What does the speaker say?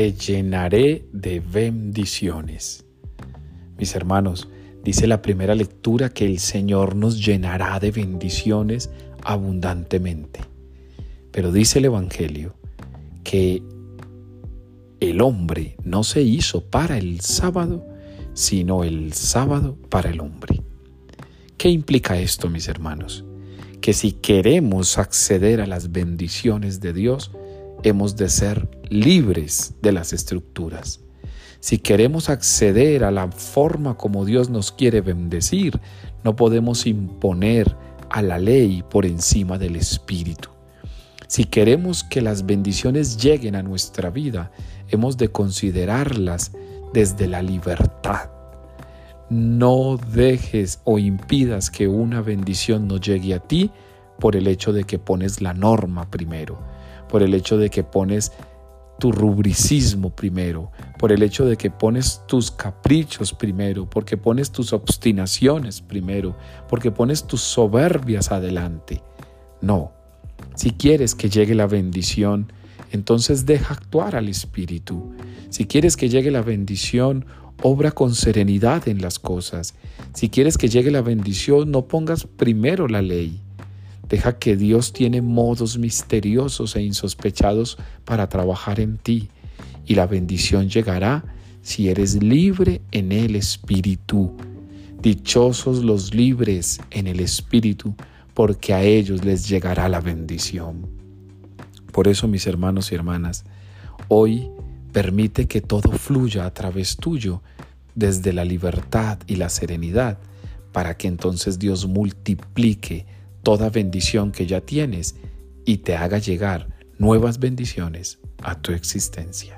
te llenaré de bendiciones. Mis hermanos, dice la primera lectura que el Señor nos llenará de bendiciones abundantemente. Pero dice el Evangelio que el hombre no se hizo para el sábado, sino el sábado para el hombre. ¿Qué implica esto, mis hermanos? Que si queremos acceder a las bendiciones de Dios, hemos de ser libres de las estructuras. Si queremos acceder a la forma como Dios nos quiere bendecir, no podemos imponer a la ley por encima del Espíritu. Si queremos que las bendiciones lleguen a nuestra vida, hemos de considerarlas desde la libertad no dejes o impidas que una bendición no llegue a ti por el hecho de que pones la norma primero, por el hecho de que pones tu rubricismo primero, por el hecho de que pones tus caprichos primero, porque pones tus obstinaciones primero, porque pones tus soberbias adelante. No, si quieres que llegue la bendición, entonces deja actuar al Espíritu. Si quieres que llegue la bendición, Obra con serenidad en las cosas. Si quieres que llegue la bendición, no pongas primero la ley. Deja que Dios tiene modos misteriosos e insospechados para trabajar en ti. Y la bendición llegará si eres libre en el Espíritu. Dichosos los libres en el Espíritu, porque a ellos les llegará la bendición. Por eso, mis hermanos y hermanas, hoy Permite que todo fluya a través tuyo desde la libertad y la serenidad para que entonces Dios multiplique toda bendición que ya tienes y te haga llegar nuevas bendiciones a tu existencia.